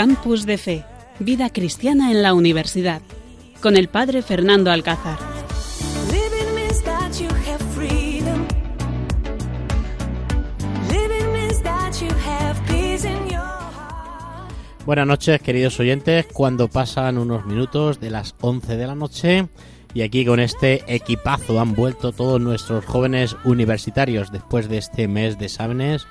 Campus de Fe, Vida Cristiana en la Universidad, con el Padre Fernando Alcázar. Buenas noches, queridos oyentes. Cuando pasan unos minutos de las 11 de la noche y aquí con este equipazo han vuelto todos nuestros jóvenes universitarios después de este mes de exámenes,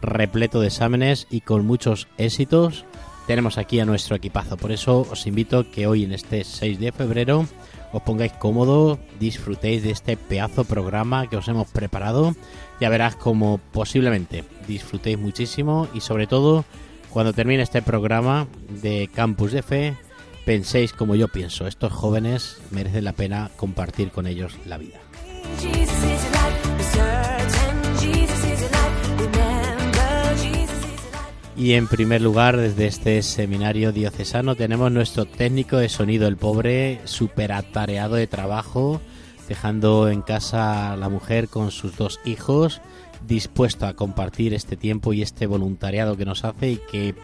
repleto de exámenes y con muchos éxitos. Tenemos aquí a nuestro equipazo. Por eso os invito que hoy en este 6 de febrero os pongáis cómodo, disfrutéis de este pedazo programa que os hemos preparado. Ya verás como posiblemente disfrutéis muchísimo y sobre todo cuando termine este programa de Campus de Fe, penséis como yo pienso, estos jóvenes merecen la pena compartir con ellos la vida. Y en primer lugar, desde este seminario diocesano tenemos nuestro técnico de sonido, el pobre, súper atareado de trabajo, dejando en casa a la mujer con sus dos hijos, dispuesto a compartir este tiempo y este voluntariado que nos hace y que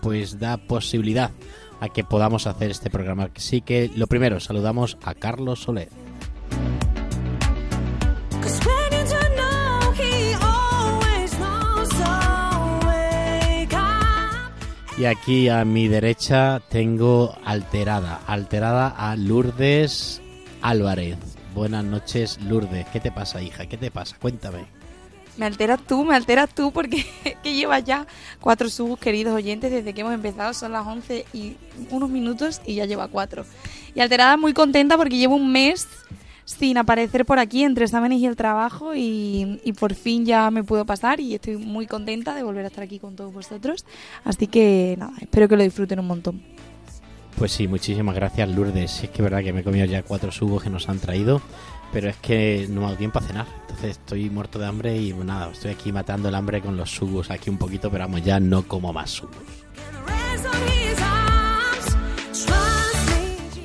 pues da posibilidad a que podamos hacer este programa. Así que lo primero, saludamos a Carlos Soler. Y aquí a mi derecha tengo alterada, alterada a Lourdes Álvarez. Buenas noches, Lourdes. ¿Qué te pasa, hija? ¿Qué te pasa? Cuéntame. Me alteras tú, me alteras tú porque que llevas ya cuatro subs, queridos oyentes, desde que hemos empezado. Son las 11 y unos minutos y ya lleva cuatro. Y alterada muy contenta porque llevo un mes sin aparecer por aquí entre exámenes y el trabajo y, y, por fin ya me puedo pasar y estoy muy contenta de volver a estar aquí con todos vosotros. Así que nada, espero que lo disfruten un montón. Pues sí, muchísimas gracias Lourdes. Es que es verdad que me he comido ya cuatro subos que nos han traído, pero es que no me ha dado tiempo a cenar. Entonces estoy muerto de hambre y nada, estoy aquí matando el hambre con los subos aquí un poquito, pero vamos, ya no como más subos.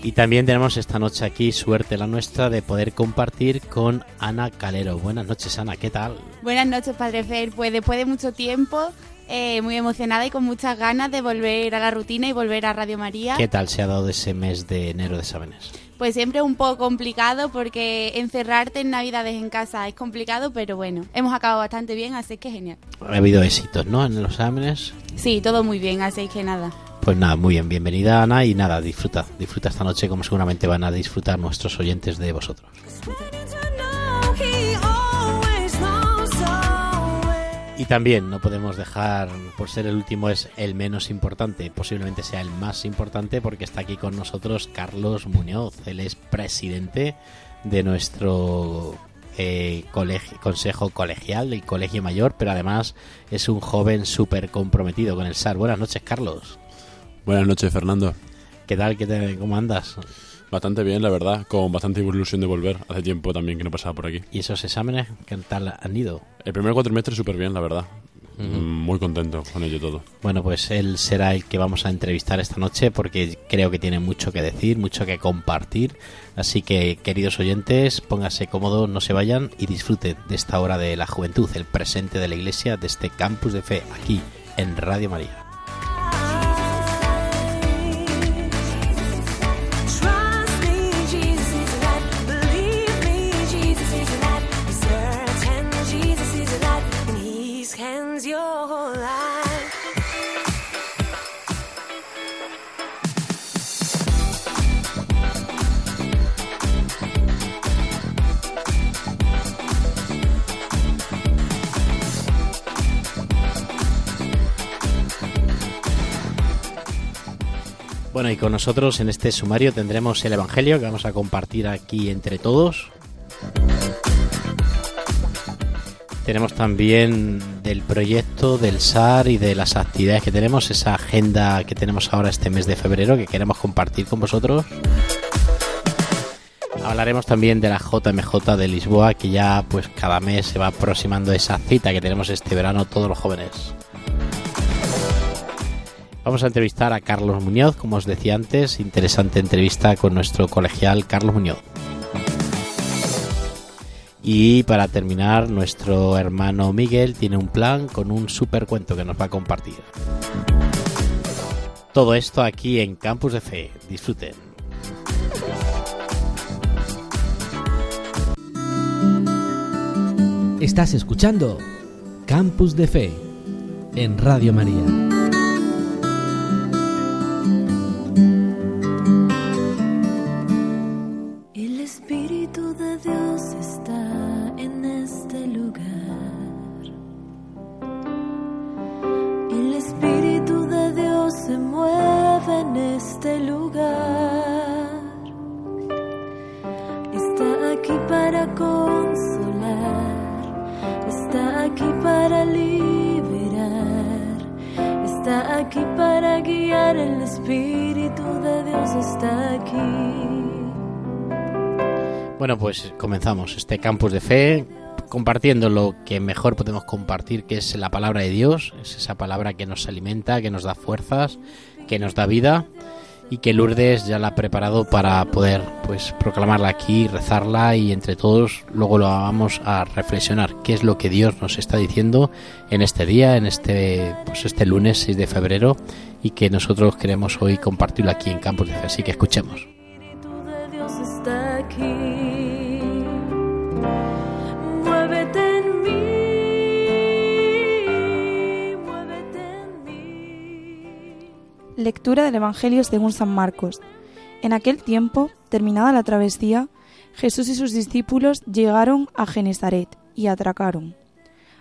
Y también tenemos esta noche aquí, suerte la nuestra, de poder compartir con Ana Calero. Buenas noches, Ana, ¿qué tal? Buenas noches, Padre Fer. Pues después de mucho tiempo, eh, muy emocionada y con muchas ganas de volver a la rutina y volver a Radio María. ¿Qué tal se ha dado ese mes de enero de exámenes? Pues siempre un poco complicado porque encerrarte en Navidades en casa es complicado, pero bueno, hemos acabado bastante bien, así que genial. Ha habido éxitos, ¿no? En los exámenes. Sí, todo muy bien, así que nada. Pues nada, muy bien, bienvenida Ana y nada, disfruta, disfruta esta noche como seguramente van a disfrutar nuestros oyentes de vosotros. Y también no podemos dejar, por ser el último, es el menos importante, posiblemente sea el más importante, porque está aquí con nosotros Carlos Muñoz. Él es presidente de nuestro eh, consejo colegial, del colegio mayor, pero además es un joven súper comprometido con el SAR. Buenas noches, Carlos. Buenas noches, Fernando. ¿Qué tal? ¿Qué te, ¿Cómo andas? Bastante bien, la verdad, con bastante ilusión de volver. Hace tiempo también que no pasaba por aquí. ¿Y esos exámenes qué tal han ido? El primer cuatrimestre súper bien, la verdad. Uh -huh. Muy contento con ello todo. Bueno, pues él será el que vamos a entrevistar esta noche porque creo que tiene mucho que decir, mucho que compartir. Así que, queridos oyentes, pónganse cómodos, no se vayan y disfruten de esta hora de la juventud, el presente de la iglesia, de este campus de fe, aquí en Radio María. Bueno, y con nosotros en este sumario tendremos el Evangelio que vamos a compartir aquí entre todos. Tenemos también del proyecto, del SAR y de las actividades que tenemos, esa agenda que tenemos ahora este mes de febrero que queremos compartir con vosotros. Hablaremos también de la JMJ de Lisboa, que ya pues cada mes se va aproximando esa cita que tenemos este verano todos los jóvenes. Vamos a entrevistar a Carlos Muñoz, como os decía antes, interesante entrevista con nuestro colegial Carlos Muñoz. Y para terminar, nuestro hermano Miguel tiene un plan con un super cuento que nos va a compartir. Todo esto aquí en Campus de Fe. Disfruten. Estás escuchando Campus de Fe en Radio María. Comenzamos este campus de fe compartiendo lo que mejor podemos compartir, que es la palabra de Dios, es esa palabra que nos alimenta, que nos da fuerzas, que nos da vida y que Lourdes ya la ha preparado para poder pues proclamarla aquí, rezarla y entre todos luego lo vamos a reflexionar qué es lo que Dios nos está diciendo en este día, en este pues este lunes 6 de febrero y que nosotros queremos hoy compartirlo aquí en Campus de Fe, así que escuchemos. Lectura del Evangelio según San Marcos. En aquel tiempo, terminada la travesía, Jesús y sus discípulos llegaron a Genezaret y atracaron.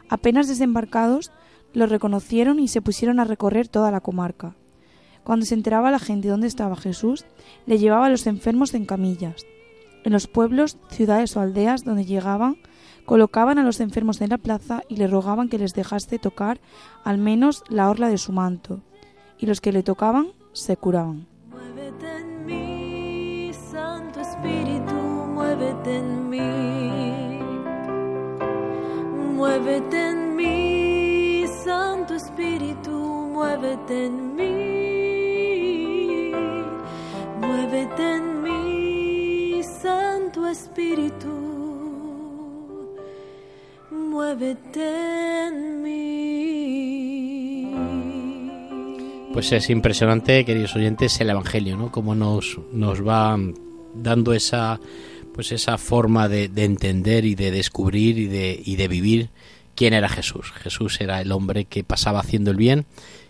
Apenas desembarcados, los reconocieron y se pusieron a recorrer toda la comarca. Cuando se enteraba la gente dónde estaba Jesús, le llevaba a los enfermos en camillas. En los pueblos, ciudades o aldeas donde llegaban, colocaban a los enfermos en la plaza y le rogaban que les dejase tocar al menos la orla de su manto. Y los que le tocaban se curaban. Muévete en mí, Santo Espíritu, muévete en mí. Muévete en mí, Santo Espíritu, muévete en mí. Muévete en mí, Santo Espíritu. Muévete en mí. Pues es impresionante, queridos oyentes, el Evangelio, ¿no? Cómo nos, nos va dando esa, pues esa forma de, de entender y de descubrir y de, y de vivir quién era Jesús. Jesús era el hombre que pasaba haciendo el bien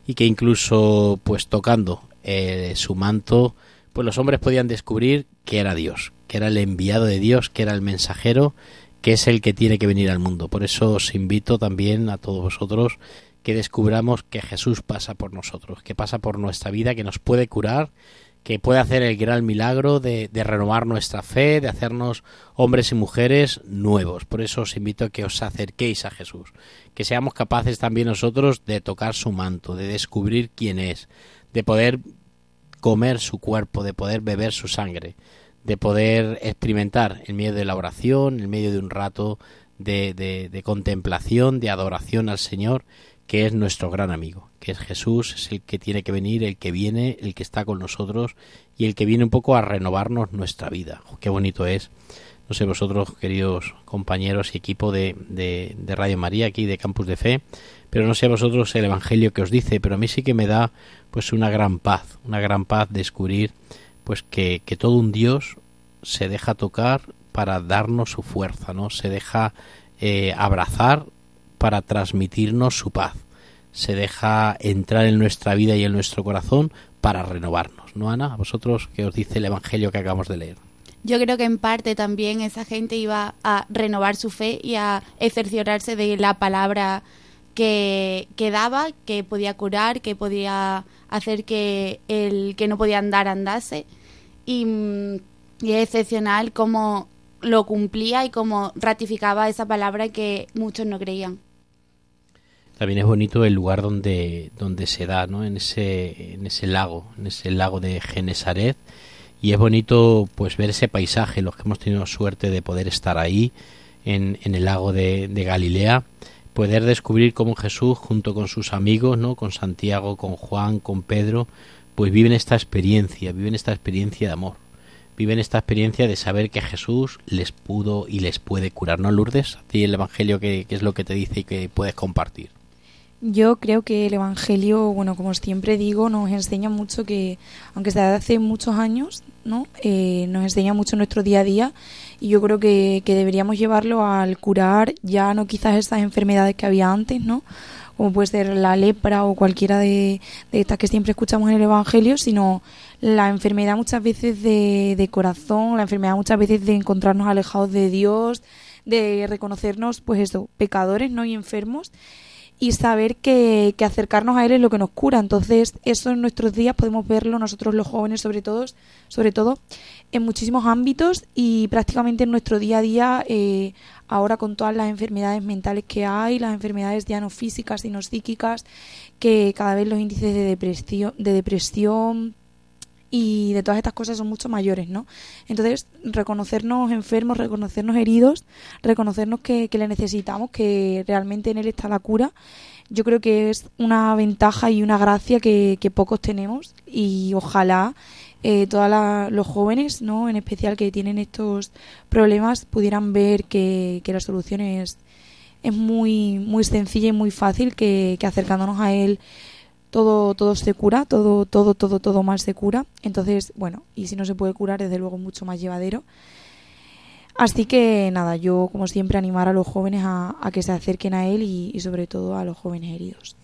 y que incluso, pues tocando eh, su manto, pues los hombres podían descubrir que era Dios, que era el enviado de Dios, que era el mensajero, que es el que tiene que venir al mundo. Por eso os invito también a todos vosotros que descubramos que Jesús pasa por nosotros, que pasa por nuestra vida, que nos puede curar, que puede hacer el gran milagro de, renovar nuestra fe, de hacernos hombres y mujeres nuevos. Por eso os invito a que os acerquéis a Jesús, que seamos capaces también nosotros de tocar su manto, de descubrir quién es, de poder comer su cuerpo, de poder beber su sangre, de poder experimentar en medio de la oración, en medio de un rato de contemplación, de adoración al Señor, que es nuestro gran amigo, que es Jesús, es el que tiene que venir, el que viene, el que está con nosotros y el que viene un poco a renovarnos nuestra vida. Qué bonito es. No sé vosotros, queridos compañeros y equipo de, de, de, Radio María, aquí de Campus de Fe, pero no sé a vosotros el Evangelio que os dice, pero a mí sí que me da pues una gran paz, una gran paz descubrir pues que, que todo un Dios se deja tocar para darnos su fuerza, ¿no? Se deja eh, abrazar para transmitirnos su paz. Se deja entrar en nuestra vida y en nuestro corazón para renovarnos, ¿no, Ana? ¿A vosotros qué os dice el Evangelio que acabamos de leer? Yo creo que en parte también esa gente iba a renovar su fe y a exercionarse de la palabra que, que daba, que podía curar, que podía hacer que el que no podía andar andase. Y, y es excepcional cómo lo cumplía y cómo ratificaba esa palabra que muchos no creían. También es bonito el lugar donde, donde se da, ¿no? En ese, en ese lago, en ese lago de Genesaret. Y es bonito pues ver ese paisaje, los que hemos tenido suerte de poder estar ahí, en, en el lago de, de, Galilea, poder descubrir cómo Jesús, junto con sus amigos, ¿no? Con Santiago, con Juan, con Pedro, pues viven esta experiencia, viven esta experiencia de amor. Viven esta experiencia de saber que Jesús les pudo y les puede curar. ¿No, Lourdes? A ti el Evangelio, ¿qué, qué es lo que te dice y que puedes compartir? Yo creo que el Evangelio, bueno, como siempre digo, nos enseña mucho que, aunque desde hace muchos años, ¿no? Eh, nos enseña mucho nuestro día a día y yo creo que, que deberíamos llevarlo al curar ya no quizás esas enfermedades que había antes, ¿no? Como puede ser la lepra o cualquiera de, de estas que siempre escuchamos en el Evangelio, sino la enfermedad muchas veces de, de corazón, la enfermedad muchas veces de encontrarnos alejados de Dios, de reconocernos, pues eso, pecadores, ¿no? Y enfermos y saber que, que acercarnos a Él es lo que nos cura. Entonces, eso en nuestros días podemos verlo nosotros los jóvenes, sobre todo, sobre todo en muchísimos ámbitos y prácticamente en nuestro día a día, eh, ahora con todas las enfermedades mentales que hay, las enfermedades ya no físicas, sino psíquicas, que cada vez los índices de depresión, de depresión y de todas estas cosas son mucho mayores, ¿no? Entonces, reconocernos enfermos, reconocernos heridos, reconocernos que, que le necesitamos, que realmente en él está la cura, yo creo que es una ventaja y una gracia que, que pocos tenemos y ojalá eh, todos los jóvenes, ¿no? En especial que tienen estos problemas, pudieran ver que, que la solución es, es muy, muy sencilla y muy fácil, que, que acercándonos a él todo todo se cura, todo todo todo todo mal se cura. Entonces, bueno, y si no se puede curar, desde luego mucho más llevadero. Así que nada, yo como siempre animar a los jóvenes a, que se acerquen a él y, y, sobre todo a los jóvenes heridos.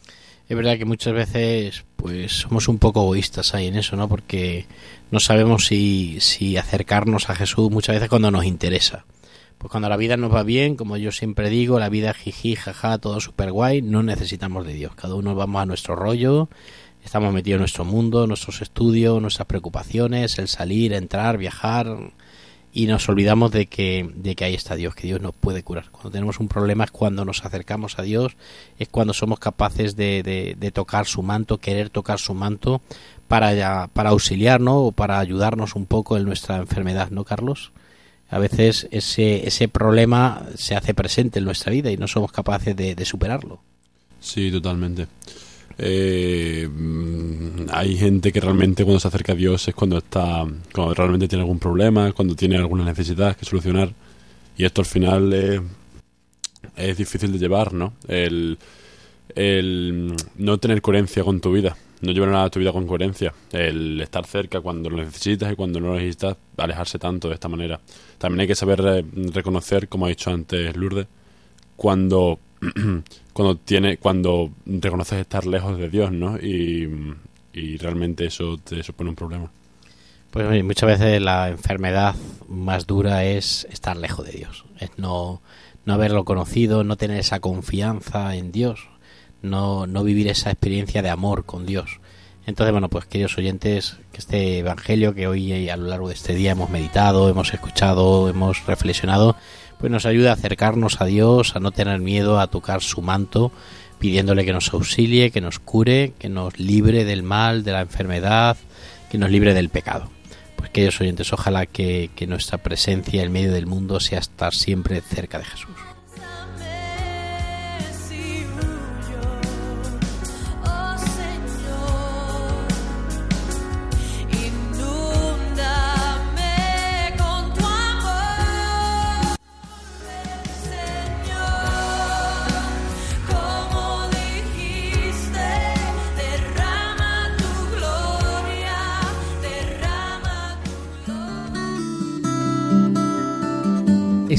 Es verdad que muchas veces pues somos un poco egoístas ahí en eso, ¿no? Porque no sabemos si, si acercarnos a Jesús muchas veces cuando nos interesa. Pues cuando la vida nos va bien, como yo siempre digo, la vida jiji, jaja, todo súper guay, no necesitamos de Dios. Cada uno vamos a nuestro rollo, estamos metidos en nuestro mundo, nuestros estudios, nuestras preocupaciones, el salir, entrar, viajar, y nos olvidamos de que, de que ahí está Dios, que Dios nos puede curar. Cuando tenemos un problema es cuando nos acercamos a Dios, es cuando somos capaces de, de, de tocar su manto, querer tocar su manto para, para auxiliarnos o para ayudarnos un poco en nuestra enfermedad, ¿no, Carlos? A veces ese, ese problema se hace presente en nuestra vida y no somos capaces de, superarlo. Sí, totalmente. Eh, hay gente que realmente cuando se acerca a Dios es cuando está, cuando realmente tiene algún problema, cuando tiene alguna necesidad que solucionar y esto al final es, es difícil de llevar, ¿no? El, el no tener coherencia con tu vida, no llevar nada a tu vida con coherencia, el estar cerca cuando lo necesitas y cuando no lo necesitas, alejarse tanto de esta manera. También hay que saber re reconocer, como ha dicho antes Lourdes, cuando cuando tiene cuando reconoces estar lejos de Dios, ¿no? Y, y realmente eso te supone un problema. Pues muchas veces la enfermedad más dura es estar lejos de Dios, es no, no haberlo conocido, no tener esa confianza en Dios, no, no vivir esa experiencia de amor con Dios. Entonces, bueno, pues queridos oyentes, que este Evangelio que hoy a lo largo de este día hemos meditado, hemos escuchado, hemos reflexionado, pues nos ayuda a acercarnos a Dios, a no tener miedo a tocar su manto, pidiéndole que nos auxilie, que nos cure, que nos libre del mal, de la enfermedad, que nos libre del pecado. Pues queridos oyentes, ojalá que, que nuestra presencia en medio del mundo sea estar siempre cerca de Jesús.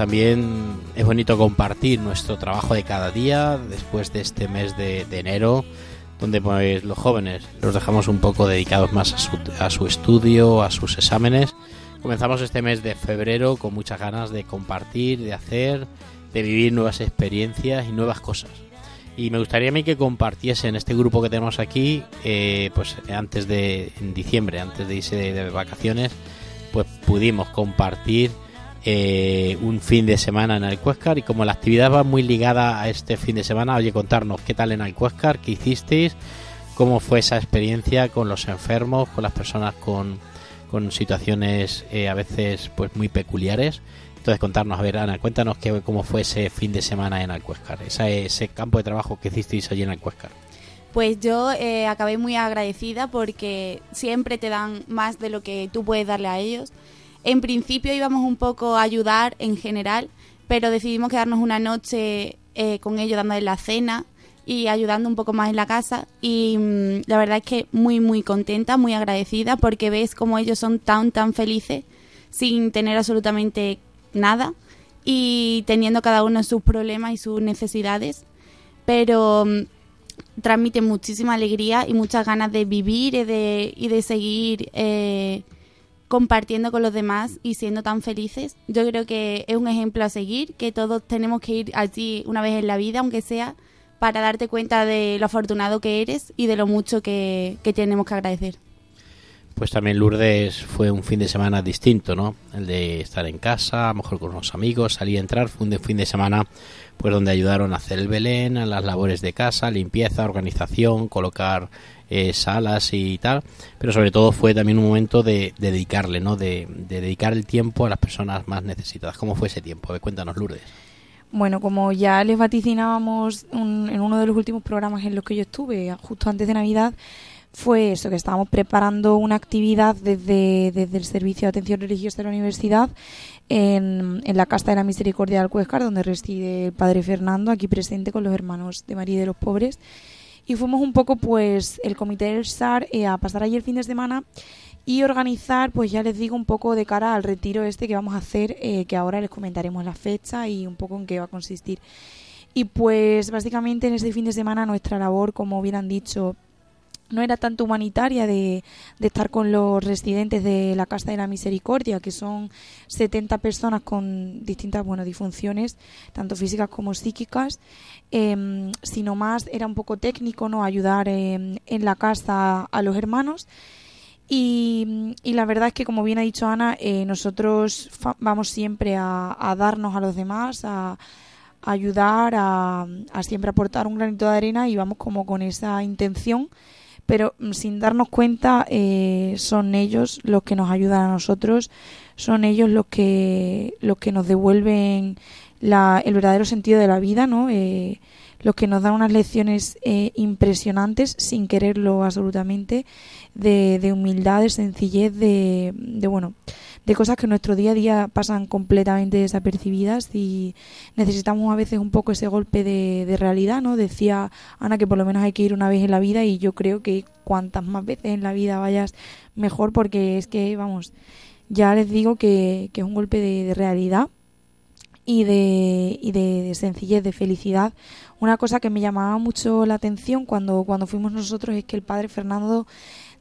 También es bonito compartir nuestro trabajo de cada día después de este mes de, enero, donde pues los jóvenes los dejamos un poco dedicados más a su, estudio, a sus exámenes. Comenzamos este mes de febrero con muchas ganas de compartir, de hacer, de vivir nuevas experiencias y nuevas cosas. Y me gustaría a mí que compartiesen este grupo que tenemos aquí, eh, pues antes de, diciembre, antes de irse de, de vacaciones, pues pudimos compartir eh, un fin de semana en Alcuéscar y como la actividad va muy ligada a este fin de semana, oye, contarnos qué tal en Alcuéscar, qué hicisteis, cómo fue esa experiencia con los enfermos, con las personas con, con situaciones eh, a veces pues muy peculiares. Entonces contarnos, a ver Ana, cuéntanos qué, cómo fue ese fin de semana en Alcuéscar, esa, ese campo de trabajo que hicisteis allí en Alcuéscar. Pues yo eh, acabé muy agradecida porque siempre te dan más de lo que tú puedes darle a ellos. En principio íbamos un poco a ayudar en general, pero decidimos quedarnos una noche eh, con ellos dándoles la cena y ayudando un poco más en la casa. Y mm, la verdad es que muy, muy contenta, muy agradecida porque ves como ellos son tan, tan felices sin tener absolutamente nada y teniendo cada uno sus problemas y sus necesidades. Pero mm, transmite muchísima alegría y muchas ganas de vivir y de, y de seguir eh, compartiendo con los demás y siendo tan felices. Yo creo que es un ejemplo a seguir, que todos tenemos que ir allí una vez en la vida, aunque sea, para darte cuenta de lo afortunado que eres y de lo mucho que, tenemos que agradecer. Pues también Lourdes fue un fin de semana distinto, ¿no? El de estar en casa, a lo mejor con unos amigos, salir a entrar. Fue un fin de semana pues donde ayudaron a hacer el Belén, a las labores de casa, limpieza, organización, colocar eh, salas y tal. Pero sobre todo fue también un momento de, de dedicarle, ¿no? De, de dedicar el tiempo a las personas más necesitadas. ¿Cómo fue ese tiempo? A ver, cuéntanos, Lourdes. Bueno, como ya les vaticinábamos un- en uno de los últimos programas en los que yo estuve, justo antes de Navidad, fue eso, que estábamos preparando una actividad desde, desde el Servicio de Atención Religiosa de la Universidad en, la Casa de la Misericordia de Alcuéscar, donde reside el Padre Fernando, aquí presente con los hermanos de María de los Pobres. Y fuimos un poco, pues, el comité del SAR eh, a pasar allí el fin de semana y organizar, pues ya les digo, un poco de cara al retiro este que vamos a hacer, eh, que ahora les comentaremos la fecha y un poco en qué va a consistir. Y pues básicamente en ese fin de semana nuestra labor, como bien han dicho, no era tanto humanitaria de, de estar con los residentes de la Casa de la Misericordia, que son 70 personas con distintas bueno, disfunciones, tanto físicas como psíquicas, em, sino más era un poco técnico, no ayudar en la casa a los hermanos. Y, y la verdad es que, como bien ha dicho Ana, eh, nosotros vamos siempre a, a darnos a los demás, a, a ayudar, a, a siempre aportar un granito de arena y vamos como con esa intención, pero mm, sin darnos cuenta eh, son ellos los que nos ayudan a nosotros, son ellos los que, los que nos devuelven la, el verdadero sentido de la vida, ¿no? Eh, los que nos dan unas lecciones eh, impresionantes sin quererlo absolutamente de, de humildad, de sencillez, de, de bueno, de cosas que en nuestro día a día pasan completamente desapercibidas y necesitamos a veces un poco ese golpe de, de realidad, ¿no? Decía Ana que por lo menos hay que ir una vez en la vida y yo creo que cuantas más veces en la vida vayas mejor porque es que, vamos, ya les digo que, es un golpe de, de realidad y de, y de sencillez, de felicidad. Una cosa que me llamaba mucho la atención cuando, cuando fuimos nosotros es que el padre Fernando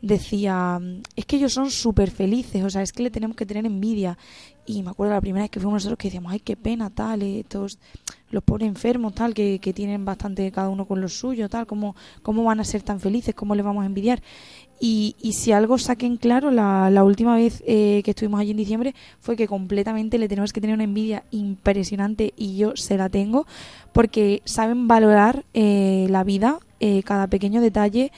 decía, es que ellos son súper felices, o sea, es que le tenemos que tener envidia. Y me acuerdo la primera vez que fuimos nosotros que decíamos, ay, qué pena, tal, eh, estos, los pobres enfermos, tal, que, que tienen bastante cada uno con lo suyo, tal, ¿cómo, cómo van a ser tan felices, cómo les vamos a envidiar. Y, y si algo saqué en claro la, la última vez eh, que estuvimos allí en diciembre fue que completamente le tenemos que tener una envidia impresionante y yo se la tengo porque saben valorar eh, la vida, eh, cada pequeño detalle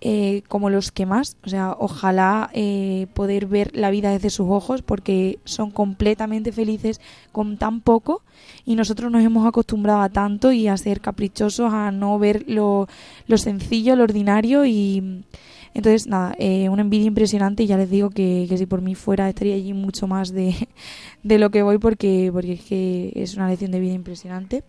eh, como los que más. O sea, ojalá eh, poder ver la vida desde sus ojos porque son completamente felices con tan poco y nosotros nos hemos acostumbrado a tanto y a ser caprichosos, a no ver lo, lo sencillo, lo ordinario y entonces nada, eh, una envidia impresionante y ya les digo que, que si por mí fuera estaría allí mucho más de, de lo que voy porque, porque es que es una lección de vida impresionante.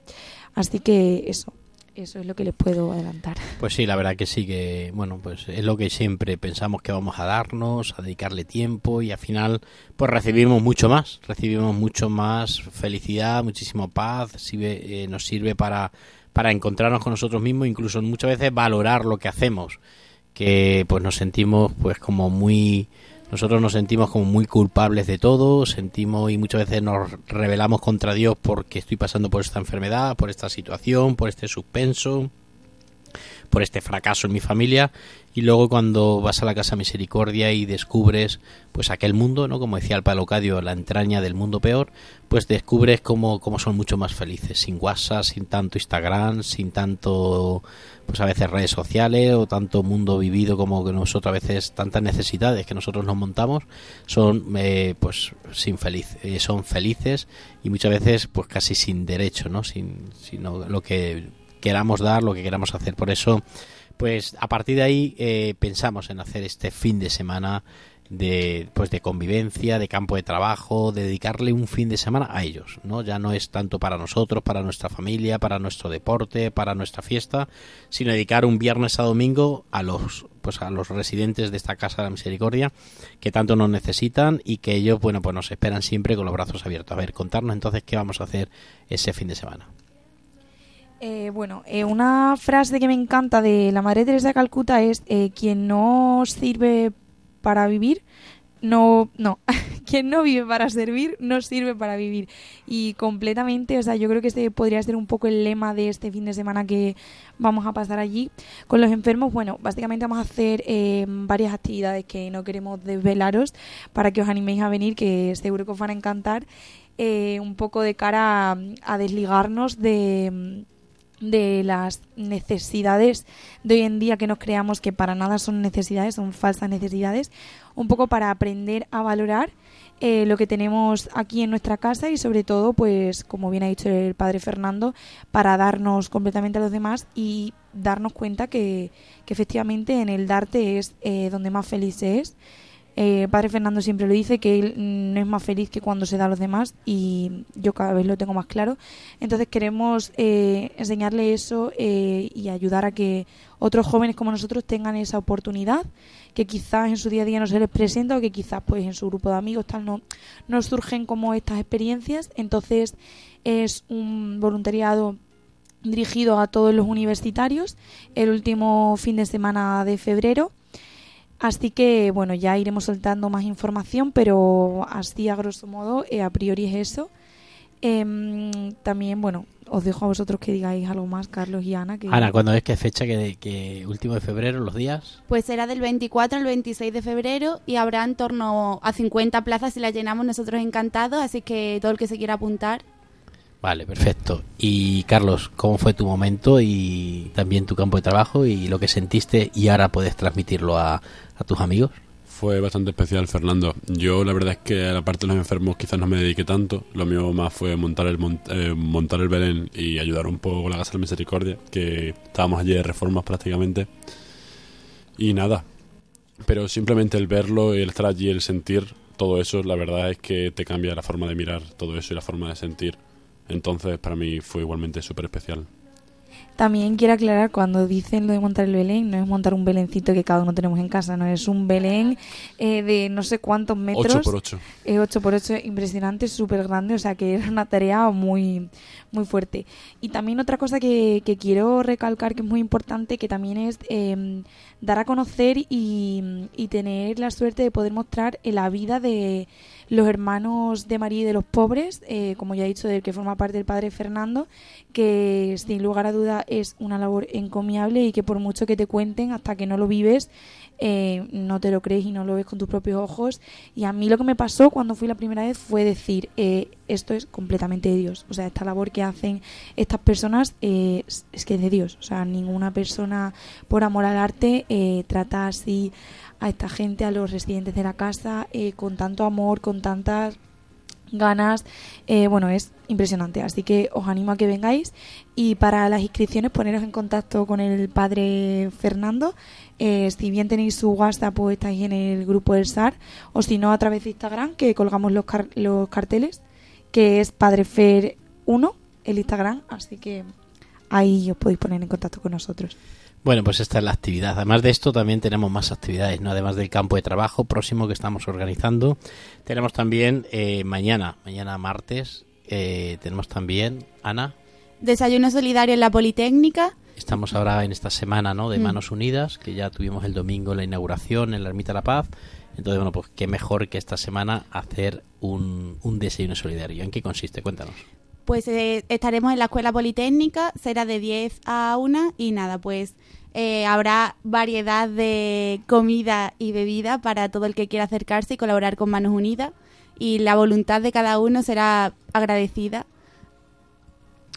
Así que eso, Eso es lo que les puedo adelantar. Pues sí, la verdad que sí que, bueno, pues es lo que siempre pensamos que vamos a darnos, a dedicarle tiempo y al final pues recibimos mucho más, recibimos mucho más felicidad, muchísimo paz, sirve- eh, nos sirve para, para encontrarnos con nosotros mismos, incluso muchas veces valorar lo que hacemos, que pues nos sentimos pues como muy nosotros nos sentimos como muy culpables de todo, sentimos y muchas veces nos rebelamos contra Dios porque estoy pasando por esta enfermedad, por esta situación, por este suspenso, por este fracaso en mi familia y luego cuando vas a la casa misericordia y descubres pues aquel mundo no como decía el palocadio la entraña del mundo peor pues descubres cómo, cómo son mucho más felices sin WhatsApp sin tanto Instagram sin tanto pues a veces redes sociales o tanto mundo vivido como que nosotros a veces tantas necesidades que nosotros nos montamos son eh, pues sin feliz eh, son felices y muchas veces pues casi sin derecho no sin sino lo que queramos dar lo que queramos hacer. Por eso pues a partir de ahí eh, pensamos en hacer este fin de semana de pues de convivencia de campo de trabajo de dedicarle un fin de semana a ellos no ya no es tanto para nosotros para nuestra familia para nuestro deporte para nuestra fiesta sino dedicar un viernes a domingo a los pues a los residentes de esta casa de la misericordia que tanto nos necesitan y que ellos bueno pues nos esperan siempre con los brazos abiertos. A ver contarnos entonces qué vamos a hacer ese fin de semana Eh, bueno, eh, una frase que me encanta de la Madre Teresa de Calcuta es eh, quien no sirve para vivir, no, no, quien no vive para servir, no sirve para vivir. Y completamente, o sea, yo creo que este podría ser un poco el lema de este fin de semana que vamos a pasar allí. Con los enfermos, bueno, básicamente vamos a hacer varias actividades que no queremos desvelaros para que os animéis a venir, que seguro que os van a encantar. un poco de cara a desligarnos de de las necesidades de hoy en día que nos creamos que para nada son necesidades, son falsas necesidades, un poco para aprender a valorar eh, lo que tenemos aquí en nuestra casa y sobre todo, pues como bien ha dicho el padre Fernando, para darnos completamente a los demás y darnos cuenta que, que efectivamente en el darte es eh, donde más feliz es. Eh, padre Fernando siempre lo dice que él mm, no es más feliz que cuando se da a los demás y yo cada vez lo tengo más claro. Entonces queremos eh, enseñarle eso eh, y ayudar a que otros jóvenes como nosotros tengan esa oportunidad que quizás en su día a día no se les presenta o que quizás pues en su grupo de amigos tal no, no surgen como estas experiencias. Entonces es un voluntariado dirigido a todos los universitarios el último fin de semana de febrero. Así que, bueno, ya iremos soltando más información, pero así a grosso modo, eh, a priori es eso. Em, también, bueno, os dejo a vosotros que digáis algo más, Carlos y Ana. Que... Ana ¿cuándo es que fecha que, que último de febrero los días? Pues será del 24 al 26 de febrero y habrá en torno a 50 plazas si las llenamos nosotros encantados, así que todo el que se quiera apuntar. Vale, perfecto. Y Carlos, ¿cómo fue tu momento y también tu campo de trabajo y lo que sentiste y ahora puedes transmitirlo a, a tus amigos? Fue bastante especial, Fernando. Yo la verdad es que a la parte de los enfermos quizás no me dediqué tanto. Lo mío más fue montar el mon- eh, montar el Belén y ayudar un poco la Casa de Misericordia, que estábamos allí de reformas prácticamente. Y nada. Pero simplemente el verlo, el estar allí, el sentir todo eso, la verdad es que te cambia la forma de mirar todo eso y la forma de sentir. Entonces para mí fue igualmente súper especial. También quiero aclarar, cuando dicen lo de montar el Belén, no es montar un Belencito que cada uno tenemos en casa, no es un Belén eh, de no sé cuántos metros. 8 por 8 Eh, 8 por 8 impresionante, súper grande, o sea que era una tarea muy, muy fuerte. Y también otra cosa que, que quiero recalcar que es muy importante, que también es eh, dar a conocer y, y tener la suerte de poder mostrar la vida de los hermanos de María y de los pobres, eh, como ya he dicho, del que forma parte el padre Fernando, que sin lugar a duda es una labor encomiable y que por mucho que te cuenten, hasta que no lo vives, eh, no te lo crees y no lo ves con tus propios ojos. Y a mí lo que me pasó cuando fui la primera vez fue decir, eh, esto es completamente de Dios. O sea, esta labor que hacen estas personas eh, es, que es de Dios. O sea, ninguna persona por amor al arte eh, trata así a esta gente, a los residentes de la casa, eh, con tanto amor, con tantas ganas. Eh, bueno, es impresionante. Así que os animo a que vengáis. Y para las inscripciones, poneros en contacto con el padre Fernando. Eh, si bien tenéis su WhatsApp, pues estáis en el grupo del SAR. O si no, a través de Instagram, que colgamos los, car- los carteles, que es padrefer1, el Instagram. Así que ahí os podéis poner en contacto con nosotros. Bueno, pues esta es la actividad. Además de esto, también tenemos más actividades, ¿no? Además del campo de trabajo próximo que estamos organizando, tenemos también eh, mañana, mañana martes, eh, tenemos también, Ana, Desayuno solidario en la Politécnica. estamos ahora en esta semana, ¿no? De Mm. Manos Unidas, que ya tuvimos el domingo la inauguración en la Ermita de la Paz. Entonces, bueno, pues qué mejor que esta semana hacer un, un desayuno solidario. ¿En qué consiste? Cuéntanos. Pues eh, estaremos en la Escuela Politécnica, será de 10 a 1 y nada, pues eh, habrá variedad de comida y bebida para todo el que quiera acercarse y colaborar con Manos Unidas y la voluntad de cada uno será agradecida.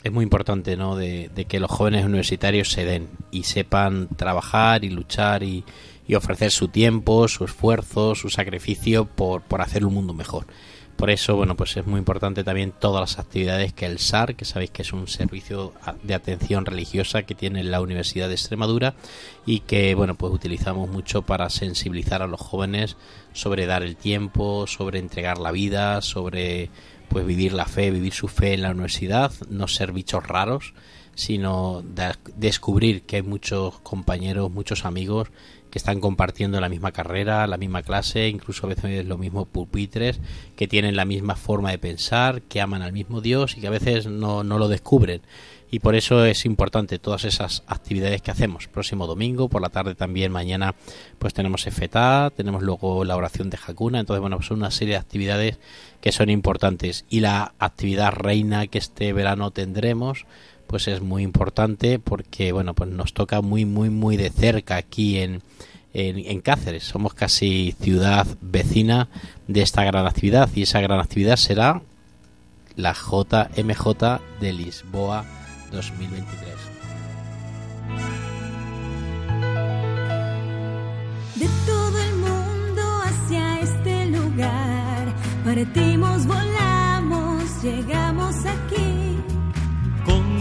es muy importante, ¿no? De, de que los jóvenes universitarios se den y sepan trabajar y luchar y, y ofrecer su tiempo, su esfuerzo, su sacrificio por, por hacer un mundo mejor. Por eso, bueno, pues es muy importante también todas las actividades que el SAR, que sabéis que es un servicio de atención religiosa que tiene la Universidad de Extremadura y que, bueno, pues utilizamos mucho para sensibilizar a los jóvenes sobre dar el tiempo, sobre entregar la vida, sobre pues vivir la fe, vivir su fe en la universidad, no ser bichos raros, sino descubrir que hay muchos compañeros, muchos amigos que están compartiendo la misma carrera, la misma clase, incluso a veces los mismos pupitres, que tienen la misma forma de pensar, que aman al mismo Dios y que a veces no, no lo descubren. Y por eso es importante todas esas actividades que hacemos. Próximo domingo, por la tarde también, mañana, pues tenemos FTA, tenemos luego la oración de Hakuna. Entonces, bueno, son una serie de actividades que son importantes. Y la actividad reina que este verano tendremos, pues es muy importante porque, bueno, pues nos toca muy, muy, muy de cerca aquí en, en, Cáceres. Somos casi ciudad vecina de esta gran actividad y esa gran actividad será la JMJ de Lisboa 2023. De todo el mundo hacia este lugar, partimos, volamos, llegamos aquí.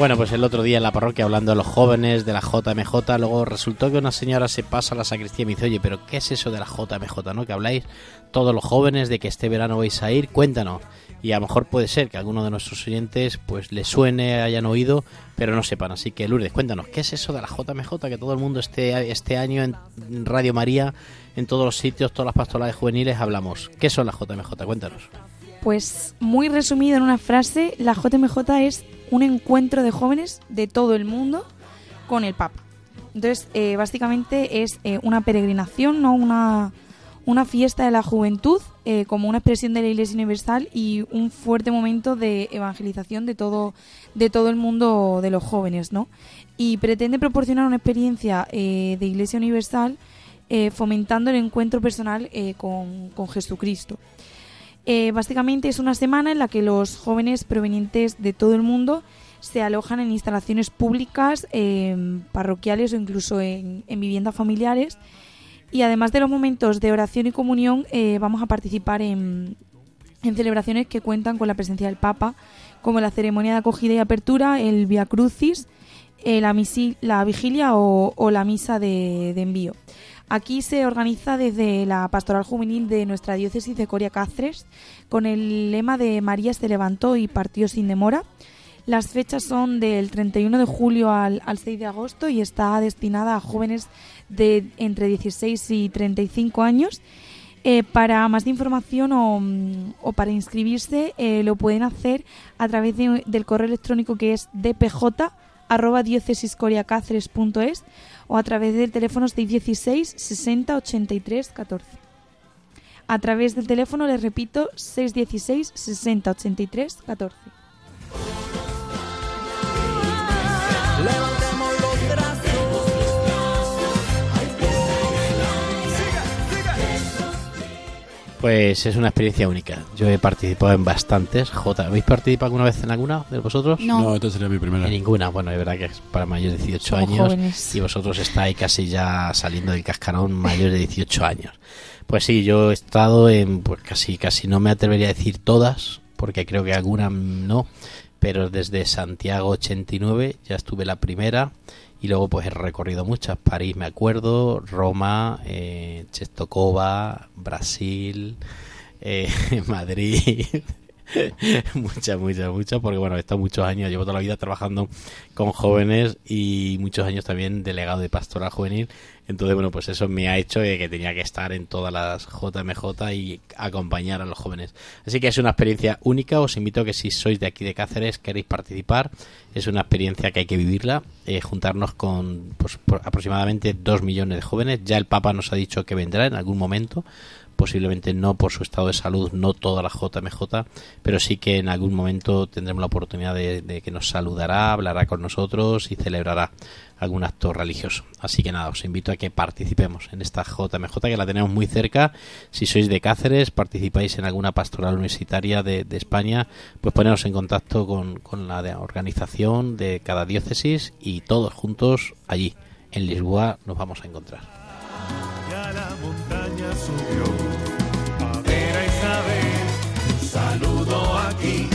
Bueno, pues el otro día en la parroquia hablando de los jóvenes, de la JMJ, luego resultó que una señora se pasa a la sacristía y me dice, oye, pero ¿qué es eso de la JMJ, no? Que habláis todos los jóvenes de que este verano vais a ir, cuéntanos. Y a lo mejor puede ser que alguno de nuestros oyentes pues le suene, hayan oído, pero no sepan. Así que Lourdes, cuéntanos, ¿qué es eso de la JMJ? Que todo el mundo esté este año en Radio María, en todos los sitios, todas las pastorales juveniles hablamos. ¿Qué son las JMJ? Cuéntanos. Pues muy resumido en una frase, la JMJ es un encuentro de jóvenes de todo el mundo con el Papa. Entonces, eh, básicamente es eh, una peregrinación, no una, una fiesta de la juventud eh, como una expresión de la Iglesia Universal y un fuerte momento de evangelización de todo, de todo el mundo de los jóvenes, ¿no? Y pretende proporcionar una experiencia eh, de Iglesia Universal fomentando el encuentro personal con, con Jesucristo. Eh, básicamente es una semana en la que los jóvenes provenientes de todo el mundo se alojan en instalaciones públicas, eh, parroquiales o incluso en, en viviendas familiares. Y además de los momentos de oración y comunión, eh, vamos a participar en, en celebraciones que cuentan con la presencia del Papa, como la ceremonia de acogida y apertura, el Via Crucis, eh, la, misi- la vigilia o, la misa de envío. Aquí se organiza desde la pastoral juvenil de nuestra diócesis de Coria Cáceres con el lema de María se levantó y partió sin demora. Las fechas son del 31 de julio al, al 6 de agosto y está destinada a jóvenes de entre 16 y 35 años. Eh, para más información o, mm, para inscribirse eh, lo pueden hacer a través de- del correo electrónico que es dpj o a través del teléfono 616 60 83 14. A través del teléfono, les repito, 616 60 83 14. Pues es una experiencia única. Yo he participado en bastantes. J, ¿habéis participado alguna vez en alguna de vosotros? No. No, esta sería mi primera. En ninguna. Bueno, es verdad que es para mayores de 18 Somos años. jóvenes. Y vosotros estáis casi ya saliendo del cascarón mayores de 18 años. Pues sí, yo he estado en, pues casi, casi no me atrevería a decir todas, porque creo que algunas no, pero desde Santiago 89 ya estuve la primera y luego pues he recorrido muchas. París me acuerdo, Roma, eh, Chestokova, Brasil, eh, Madrid. muchas, muchas, muchas, porque bueno, he estado muchos años, llevo toda la vida trabajando con jóvenes y muchos años también delegado de pastoral juvenil. Entonces, bueno, pues eso me ha hecho que tenía que estar en todas las JMJ y acompañar a los jóvenes. Así que es una experiencia única. Os invito a que si sois de aquí de Cáceres, queréis participar. Es una experiencia que hay que vivirla. eh, juntarnos con pues, aproximadamente dos millones de jóvenes. Ya el Papa nos ha dicho que vendrá en algún momento posiblemente no por su estado de salud, no toda la JMJ, pero sí que en algún momento tendremos la oportunidad de, que nos saludará, hablará con nosotros y celebrará algún acto religioso. Así que nada, os invito a que participemos en esta JMJ que la tenemos muy cerca. Si sois de Cáceres, participáis en alguna pastoral universitaria de, España, pues poneros en contacto con, con la organización de cada diócesis y todos juntos allí, en Lisboa, nos vamos a encontrar. Ya la montaña saludo aquí.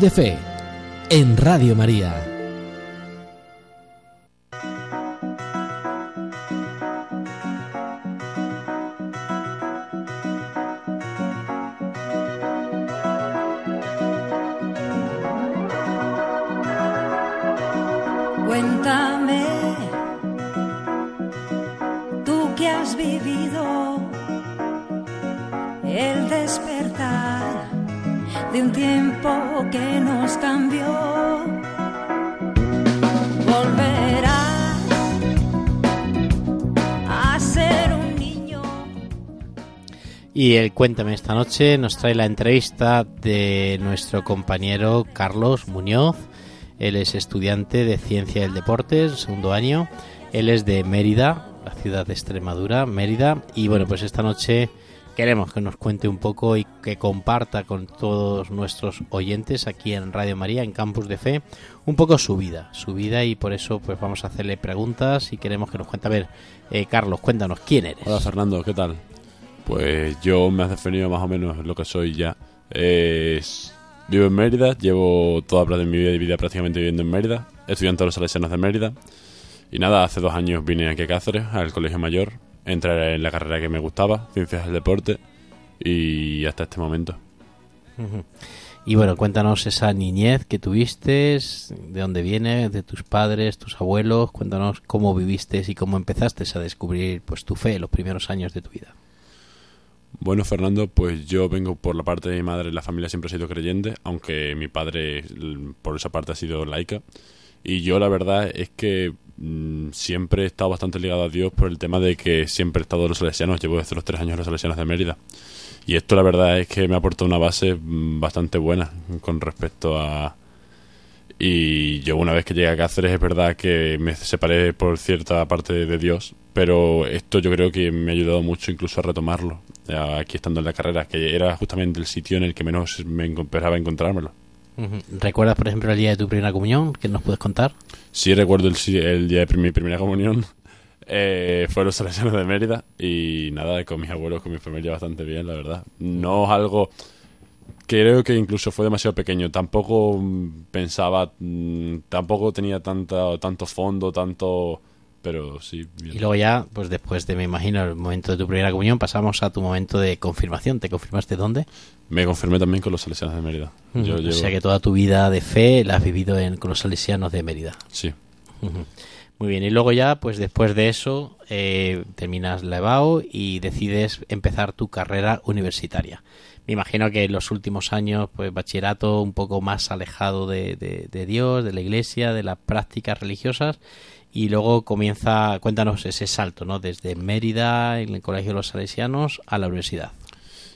De Fe en Radio María. Y el Cuéntame esta noche nos trae la entrevista de nuestro compañero Carlos Muñoz. Él es estudiante de Ciencia del Deporte, segundo año. Él es de Mérida, la ciudad de Extremadura, Mérida. Y bueno, pues esta noche queremos que nos cuente un poco y que comparta con todos nuestros oyentes aquí en Radio María, en Campus de Fe, un poco su vida, su vida y por eso pues vamos a hacerle preguntas y queremos que nos cuente. A ver, eh, Carlos, cuéntanos, ¿quién eres? Hola Fernando, ¿qué tal? Pues yo me has definido más o menos lo que soy ya. Es Vivo en Mérida, llevo toda mi vida, vida prácticamente viviendo en Mérida, estudiante de los salesianos de Mérida. Y nada, hace dos años vine aquí a Cáceres, al Colegio Mayor, entré en la carrera que me gustaba, Ciencias del Deporte, y hasta este momento. Y bueno, cuéntanos esa niñez que tuviste, de dónde viene, de tus padres, tus abuelos, cuéntanos cómo viviste y cómo empezaste a descubrir pues tu fe los primeros años de tu vida. Bueno, Fernando, pues yo vengo por la parte de mi madre, la familia siempre ha sido creyente, aunque mi padre por esa parte ha sido laica. Y yo la verdad es que mm, siempre he estado bastante ligado a Dios por el tema de que siempre he estado en los salesianos, llevo desde los tres años en los salesianos de Mérida. Y esto la verdad es que me ha aportado una base mm, bastante buena con respecto a... Y yo una vez que llegué a Cáceres es verdad que me separé por cierta parte de, Dios, pero esto yo creo que me ha ayudado mucho incluso a retomarlo, aquí estando en la carrera, que era justamente el sitio en el que menos me esperaba encontrármelo. ¿Recuerdas, por ejemplo, el día de tu primera comunión? ¿Qué nos puedes contar? Sí recuerdo el, el día de mi primera comunión, eh, fue los salesianos de Mérida y nada, con mis abuelos, con mi familia bastante bien, la verdad. No es algo creo que incluso fue demasiado pequeño. Tampoco mm, pensaba, mm, tampoco tenía tanta, tanto fondo, tanto... Pero sí, bien. Y luego ya, pues después de, me imagino, el momento de tu primera comunión, pasamos a tu momento de confirmación. ¿Te confirmaste dónde? Me confirmé también con los salesianos de Mérida. Yo. O llevo- sea que toda tu vida de fe la has vivido en, con los salesianos de Mérida. Sí. Ujú. Muy bien, y luego ya, pues después de eso, eh, terminas la EBAU y decides empezar tu carrera universitaria. Me imagino que en los últimos años, pues bachillerato un poco más alejado de, de- de Dios, de la iglesia, de las prácticas religiosas, y luego comienza, cuéntanos ese salto, ¿no? Desde Mérida, en el Colegio de los Salesianos, a la universidad.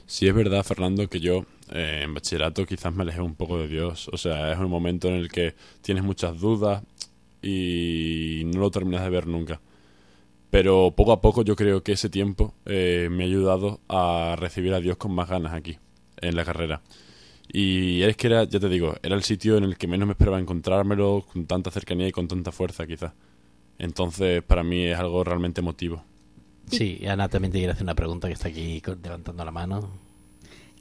Sí es verdad, Fernando, que yo eh, en bachillerato quizás me alejé un poco de Dios. O sea, es un momento en el que tienes muchas dudas y no lo terminas de ver nunca. Pero poco a poco yo creo que ese tiempo eh, me ha ayudado a recibir a Dios con más ganas aquí, en la carrera. Y es que era, ya te digo, era el sitio en el que menos me esperaba encontrármelo con tanta cercanía y con tanta fuerza quizás. Entonces, para mí es algo realmente emotivo. Sí, Ana también te quiere hacer una pregunta que está aquí levantando la mano.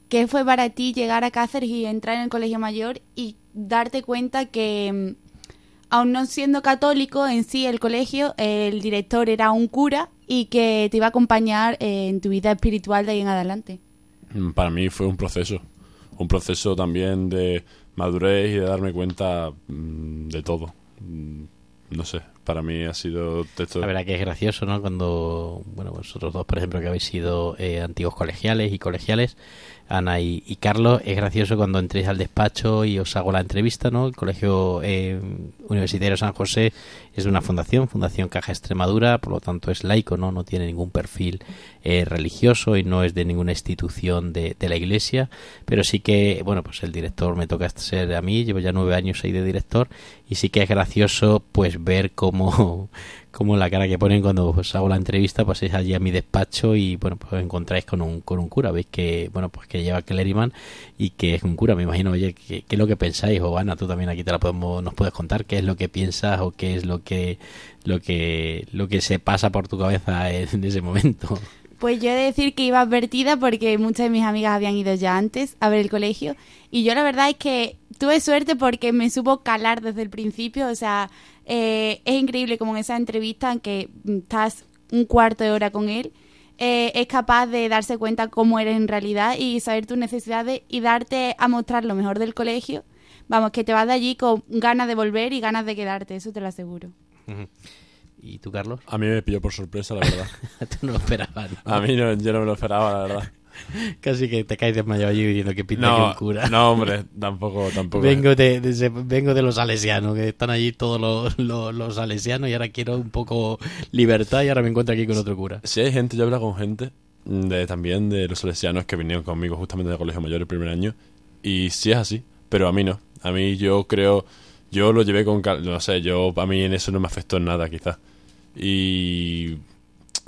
¿Qué fue para ti llegar a Cáceres y entrar en el colegio mayor y darte cuenta que, mm, aun no siendo católico en sí el colegio, el director era un cura y que te iba a acompañar eh, en tu vida espiritual de ahí en adelante? Mm, Para mí fue un proceso, un proceso también de madurez y de darme cuenta mm, de todo. No sé, para mí ha sido esto. La verdad que es gracioso, ¿no? Cuando, bueno, vosotros dos, por ejemplo, que habéis sido eh, antiguos colegiales y colegiales, Ana y, Carlos, es gracioso cuando entréis al despacho y os hago la entrevista, ¿no? El Colegio eh, Universitario San José es de una fundación, Fundación Caja Extremadura, por lo tanto es laico, ¿no? No tiene ningún perfil eh, religioso y no es de ninguna institución de, de la Iglesia, pero sí que, bueno, pues el director me toca ser a mí, llevo ya nueve años ahí de director y sí que es gracioso, pues, ver cómo, cómo la cara que ponen cuando os hago la entrevista, pues es allí a mi despacho y, bueno, pues os encontráis con un, con un cura, veis que, bueno, pues que lleva clériman y que es un cura, me imagino, oye, ¿qué, qué es lo que pensáis? O Ana, tú también aquí te la podemos, nos puedes contar qué es lo que piensas o qué es lo que, lo que, lo que se pasa por tu cabeza en ese momento. Pues yo he de decir que iba advertida porque muchas de mis amigas habían ido ya antes a ver el colegio y yo la verdad es que tuve suerte porque me supo calar desde el principio, o sea, eh, es increíble como en esa entrevista en que estás un cuarto de hora con él, eh, es capaz de darse cuenta cómo eres en realidad y saber tus necesidades y darte a mostrar lo mejor del colegio. Vamos, que te vas de allí con ganas de volver y ganas de quedarte, eso te lo aseguro. ¿Y tú, Carlos? A mí me pilló por sorpresa, la verdad. tú no lo esperabas, ¿no? A mí no, yo no me lo esperaba, la verdad. Casi que te caes desmayado allí diciendo que pinta que No, un cura. no, hombre, tampoco, tampoco. Vengo de, vengo de los salesianos, que están allí todos los, los, los salesianos y ahora quiero un poco libertad y ahora me encuentro aquí con otro cura. Si hay gente, yo he hablado con gente de también de los salesianos que vinieron conmigo justamente del colegio mayor el primer año y sí es así, pero a mí no. A mí yo creo, yo lo llevé con cal- no sé, yo a mí en eso no me afectó en nada quizás. Y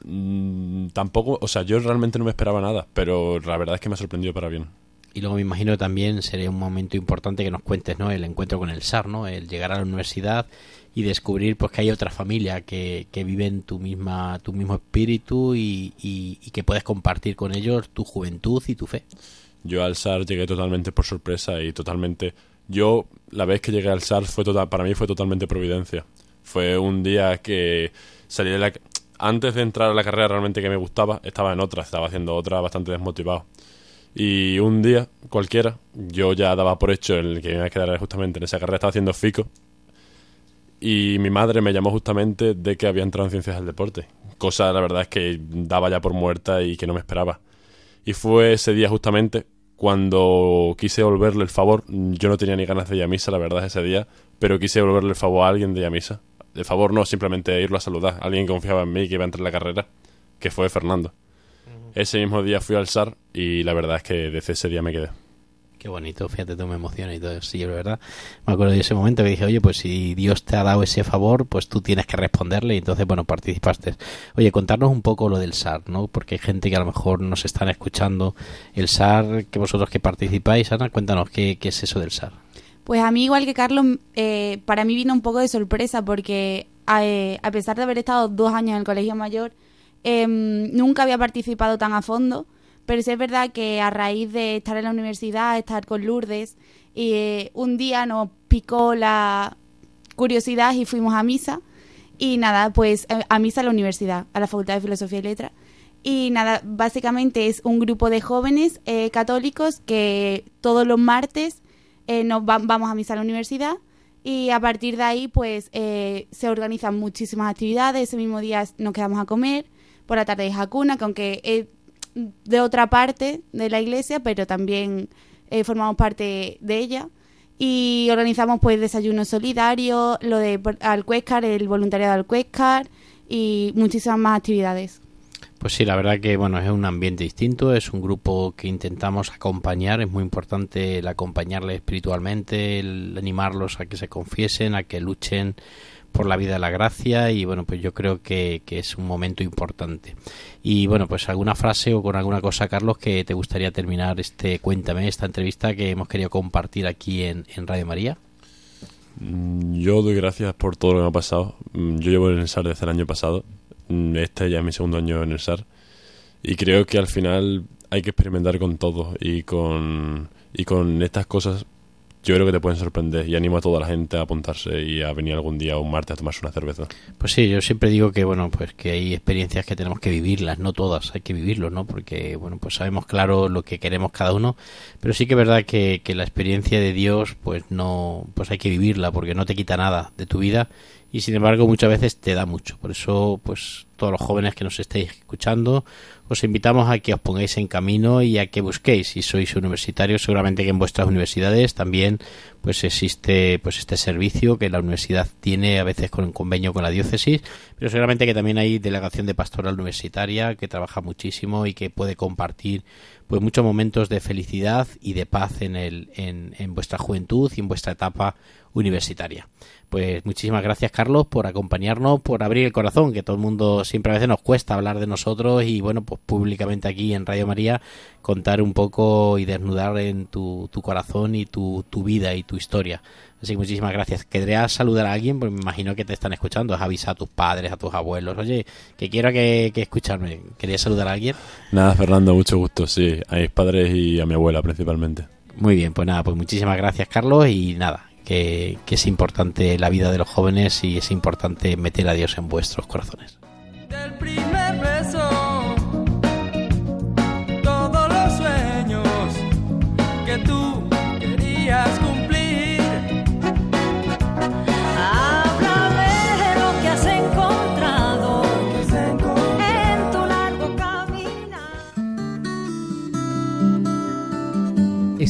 mm, tampoco, o sea, yo realmente no me esperaba nada, pero la verdad es que me ha sorprendido para bien. Y luego me imagino que también sería un momento importante que nos cuentes, ¿no? El encuentro con el SAR, ¿no? El llegar a la universidad y descubrir pues que hay otra familia que, que vive en tu misma tu mismo espíritu y, y- y que puedes compartir con ellos tu juventud y tu fe. Yo al SAR llegué totalmente por sorpresa y totalmente... Yo, la vez que llegué al SAR, fue total, para mí fue totalmente providencia. Fue un día que salí de la... Antes de entrar a la carrera realmente que me gustaba, estaba en otra, estaba haciendo otra bastante desmotivado. Y un día, cualquiera, yo ya daba por hecho el que me iba a quedar justamente en esa carrera, estaba haciendo FICO. Y mi madre me llamó justamente de que había entrado en ciencias del deporte. Cosa, la verdad, es que daba ya por muerta y que no me esperaba. Y fue ese día justamente cuando quise devolverle el favor. Yo no tenía ni ganas de ir a misa, la verdad, ese día, pero quise devolverle el favor a alguien de ir a misa. El favor no, simplemente irlo a saludar. Alguien que confiaba en mí que iba a entrar en la carrera, que fue Fernando. Ese mismo día fui al SAR y la verdad es que desde ese día me quedé. Qué bonito, fíjate, tú me emociona y todo. Sí, es verdad. Me acuerdo de ese momento que dije, oye, pues si Dios te ha dado ese favor, pues tú tienes que responderle. Y entonces, bueno, participaste. Oye, contarnos un poco lo del SAR, ¿no? Porque hay gente que a lo mejor nos están escuchando. El SAR, que vosotros que participáis, Ana, cuéntanos qué, qué es eso del SAR. Pues a mí, igual que Carlos, eh, para mí vino un poco de sorpresa porque eh, a pesar de haber estado dos años en el colegio mayor, eh, nunca había participado tan a fondo. Pero sí es verdad que a raíz de estar en la universidad, estar con Lourdes, y eh, un día nos picó la curiosidad y fuimos a misa. Y nada, pues eh, a misa a la universidad, a la Facultad de Filosofía y Letras. Y nada, básicamente es un grupo de jóvenes eh, católicos que todos los martes nos va- vamos a misa a la universidad y a partir de ahí pues se organizan muchísimas actividades. Ese mismo día nos quedamos a comer, por la tarde es Hakuna, que aunque de otra parte de la iglesia, pero también eh, formamos parte de ella. Y organizamos pues desayunos solidarios, lo de Alcuéscar, el voluntariado de Alcuéscar y muchísimas más actividades. Pues sí, la verdad que bueno, es un ambiente distinto, es un grupo que intentamos acompañar, es muy importante el acompañarles espiritualmente, el animarlos a que se confiesen, a que luchen por la vida de la gracia y bueno, pues yo creo que, es un momento importante. Y bueno, pues alguna frase o con alguna cosa, Carlos, que te gustaría terminar este Cuéntame, esta entrevista que hemos querido compartir aquí en, en Radio María. Mm, Yo doy gracias por todo lo que me ha pasado. Mm, Yo llevo en el SAR desde el año pasado. Mm, Este ya es mi segundo año en el SAR. Y creo que al final hay que experimentar con todo. Y con, y con estas cosas yo creo que te pueden sorprender. Y animo a toda la gente a apuntarse y a venir algún día un martes a tomarse una cerveza. Pues sí, yo siempre digo que bueno, pues que hay experiencias que tenemos que vivirlas, no todas, hay que vivirlo, ¿no? Porque bueno, pues sabemos claro lo que queremos cada uno, pero sí que es verdad que, que la experiencia de Dios, pues no, pues hay que vivirla, porque no te quita nada de tu vida y sin embargo muchas veces te da mucho. Por eso, pues todos los jóvenes que nos estéis escuchando, os invitamos a que os pongáis en camino y a que busquéis. Si sois universitarios, seguramente que en vuestras universidades también pues existe pues este servicio que la universidad tiene a veces con un convenio con la diócesis, pero seguramente que también hay delegación de pastoral universitaria que trabaja muchísimo y que puede compartir pues muchos momentos de felicidad y de paz en el en, en vuestra juventud y en vuestra etapa universitaria. Pues muchísimas gracias Carlos por acompañarnos, por abrir el corazón, que todo el mundo siempre a veces nos cuesta hablar de nosotros y bueno, pues públicamente aquí en Radio María contar un poco y desnudar en tu, tu corazón y tu, tu vida y tu historia. Así que muchísimas gracias. ¿Querrías saludar a alguien? Pues me imagino que te están escuchando. Has avisado a tus padres, a tus abuelos. Oye, que quiero que, que escucharme. ¿Querías saludar a alguien? Nada, Fernando, mucho gusto, sí. A mis padres y a mi abuela principalmente. Muy bien, pues nada, pues muchísimas gracias Carlos y nada, que, que es importante la vida de los jóvenes y es importante meter a Dios en vuestros corazones. Del primer beso,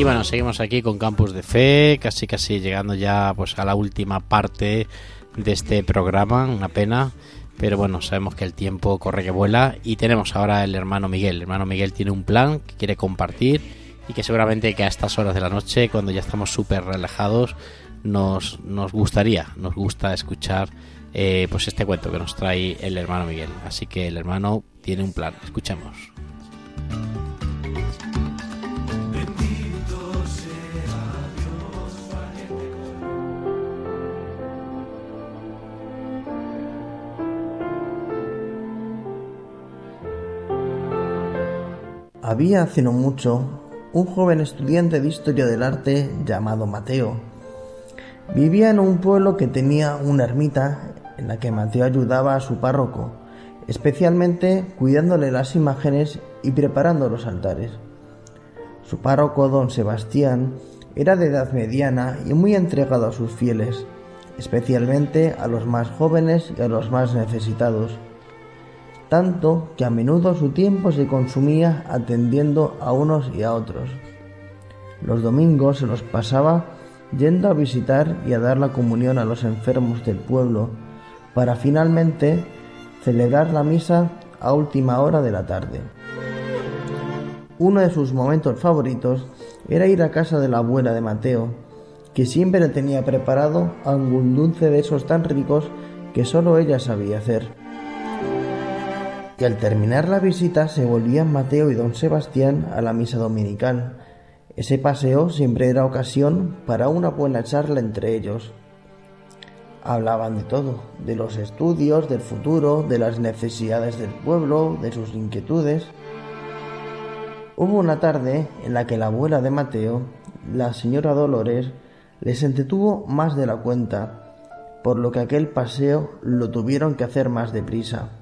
Y bueno, seguimos aquí con Campus de Fe, casi casi llegando ya pues a la última parte de este programa, una pena, pero bueno, sabemos que el tiempo corre que vuela y tenemos ahora el hermano Miguel. El hermano Miguel tiene un plan que quiere compartir y que seguramente que a estas horas de la noche, cuando ya estamos súper relajados, nos, nos gustaría, nos gusta escuchar eh, pues este cuento que nos trae el hermano Miguel. Así que el hermano tiene un plan, escuchemos. Había hace no mucho un joven estudiante de historia del arte llamado Mateo. Vivía en un pueblo que tenía una ermita en la que Mateo ayudaba a su párroco, especialmente cuidándole las imágenes y preparando los altares. Su párroco, don Sebastián, era de edad mediana y muy entregado a sus fieles, especialmente a los más jóvenes y a los más necesitados tanto que a menudo su tiempo se consumía atendiendo a unos y a otros. Los domingos se los pasaba yendo a visitar y a dar la comunión a los enfermos del pueblo, para finalmente celebrar la misa a última hora de la tarde. Uno de sus momentos favoritos era ir a casa de la abuela de Mateo, que siempre le tenía preparado algún dulce de esos tan ricos que solo ella sabía hacer y al terminar la visita se volvían Mateo y don Sebastián a la misa dominical. Ese paseo siempre era ocasión para una buena charla entre ellos. Hablaban de todo, de los estudios, del futuro, de las necesidades del pueblo, de sus inquietudes. Hubo una tarde en la que la abuela de Mateo, la señora Dolores, les entretuvo más de la cuenta, por lo que aquel paseo lo tuvieron que hacer más deprisa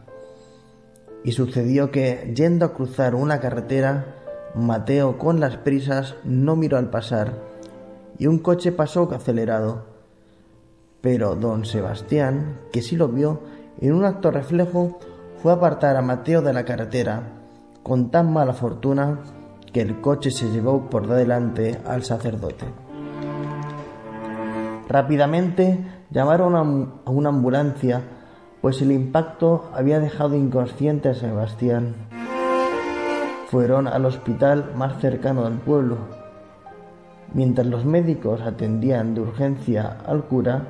y sucedió que, yendo a cruzar una carretera, Mateo con las prisas no miró al pasar, y un coche pasó acelerado. Pero don Sebastián, que sí lo vio, en un acto reflejo fue a apartar a Mateo de la carretera, con tan mala fortuna que el coche se llevó por delante al sacerdote. Rápidamente llamaron a una ambulancia pues el impacto había dejado inconsciente a Sebastián. Fueron al hospital más cercano del pueblo. Mientras los médicos atendían de urgencia al cura,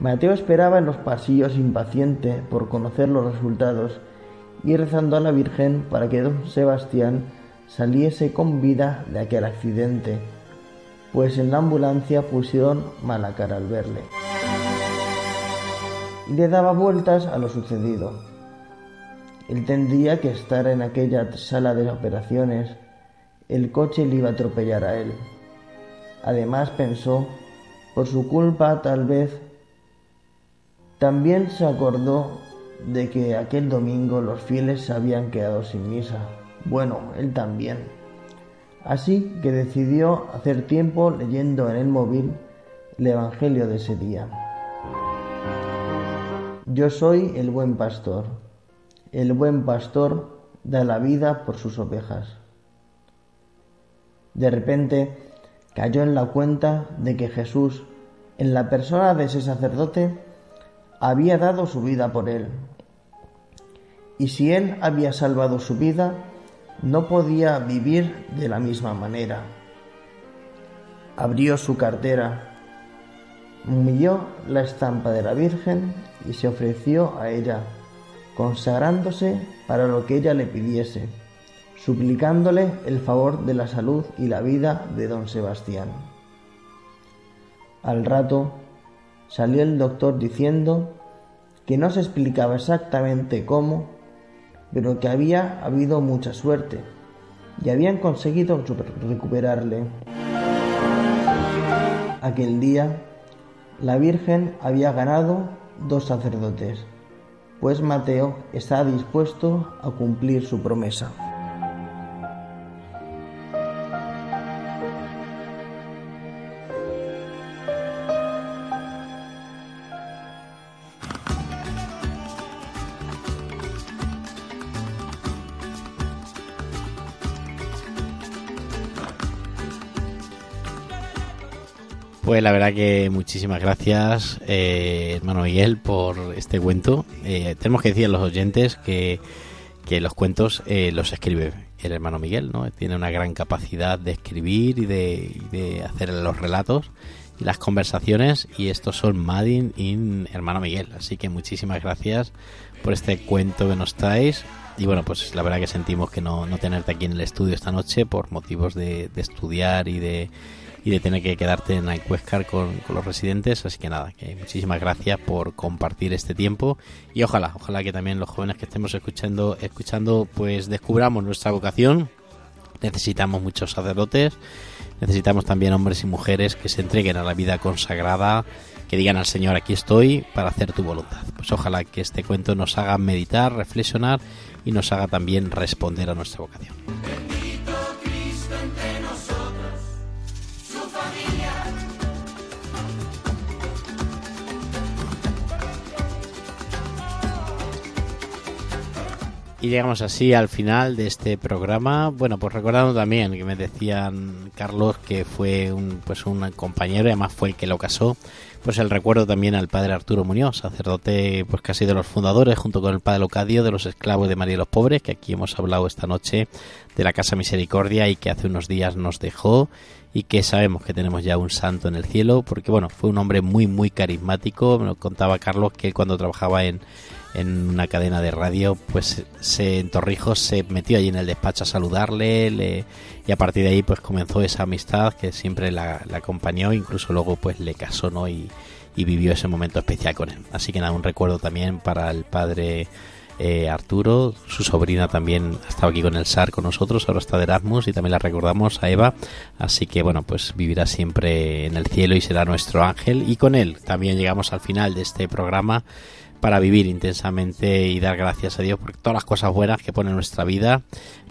Mateo esperaba en los pasillos impaciente por conocer los resultados y rezando a la Virgen para que don Sebastián saliese con vida de aquel accidente, pues en la ambulancia pusieron mala cara al verle y le daba vueltas a lo sucedido. Él tendría que estar en aquella sala de operaciones. El coche le iba a atropellar a él. Además pensó, por su culpa tal vez, también se acordó de que aquel domingo los fieles se habían quedado sin misa. Bueno, él también. Así que decidió hacer tiempo leyendo en el móvil el Evangelio de ese día. Yo soy el buen pastor. El buen pastor da la vida por sus ovejas. De repente cayó en la cuenta de que Jesús, en la persona de ese sacerdote, había dado su vida por él. Y si él había salvado su vida, no podía vivir de la misma manera. Abrió su cartera, humilló la estampa de la Virgen y se ofreció a ella, consagrándose para lo que ella le pidiese, suplicándole el favor de la salud y la vida de don Sebastián. Al rato salió el doctor diciendo que no se explicaba exactamente cómo, pero que había habido mucha suerte y habían conseguido recuperarle. Aquel día, la Virgen había ganado dos sacerdotes, pues Mateo está dispuesto a cumplir su promesa. Pues la verdad que muchísimas gracias, eh, hermano Miguel, por este cuento. Eh, tenemos que decir a los oyentes que, que los cuentos eh, los escribe el hermano Miguel, ¿no? Tiene una gran capacidad de escribir y de, y de hacer los relatos y las conversaciones y estos son Madin y hermano Miguel. Así que muchísimas gracias por este cuento que nos traes. Y bueno, pues la verdad que sentimos que no, no tenerte aquí en el estudio esta noche por motivos de, de estudiar y de, y de tener que quedarte en Icuescar con, con los residentes. Así que nada, que muchísimas gracias por compartir este tiempo y ojalá, ojalá que también los jóvenes que estemos escuchando, escuchando, pues descubramos nuestra vocación. Necesitamos muchos sacerdotes, necesitamos también hombres y mujeres que se entreguen a la vida consagrada, que digan al Señor aquí estoy para hacer tu voluntad. Pues ojalá que este cuento nos haga meditar, reflexionar y nos haga también responder a nuestra vocación. Y llegamos así al final de este programa. Bueno, pues recordando también que me decían Carlos que fue un, pues un compañero y además fue el que lo casó. Pues el recuerdo también al padre Arturo Muñoz, sacerdote pues casi de los fundadores, junto con el padre Locadio de los esclavos de María y los Pobres, que aquí hemos hablado esta noche de la Casa Misericordia y que hace unos días nos dejó y que sabemos que tenemos ya un santo en el cielo, porque bueno, fue un hombre muy muy carismático. Me contaba Carlos que cuando trabajaba en en una cadena de radio, pues se en Torrijos se metió allí en el despacho a saludarle le- y a partir de ahí pues comenzó esa amistad que siempre la, acompañó, incluso luego pues le casó ¿no? y, y vivió ese momento especial con él. Así que nada, un recuerdo también para el padre eh, Arturo, su sobrina también ha estado aquí con el SAR con nosotros, ahora está de Erasmus y también la recordamos a Eva, así que bueno, pues vivirá siempre en el cielo y será nuestro ángel y con él también llegamos al final de este programa para vivir intensamente y dar gracias a Dios por todas las cosas buenas que pone en nuestra vida,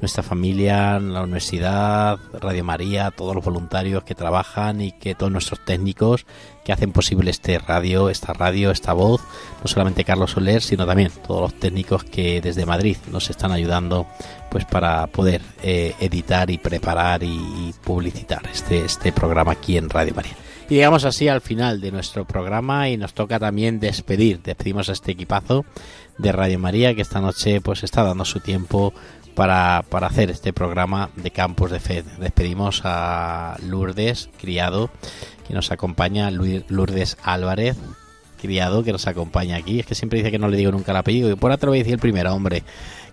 nuestra familia, la universidad, Radio María, todos los voluntarios que trabajan y que todos nuestros técnicos que hacen posible este radio, esta radio, esta voz, no solamente Carlos Soler, sino también todos los técnicos que desde Madrid nos están ayudando pues para poder eh, editar y preparar y, publicitar este, este programa aquí en Radio María. Y llegamos así al final de nuestro programa y nos toca también despedir. Despedimos a este equipazo de Radio María que esta noche pues está dando su tiempo para, para hacer este programa de Campos de Fe. Despedimos a Lourdes Criado que nos acompaña, Lourdes Álvarez Criado que nos acompaña aquí. Es que siempre dice que no le digo nunca el apellido. Y por otro voy a decir el primero, hombre,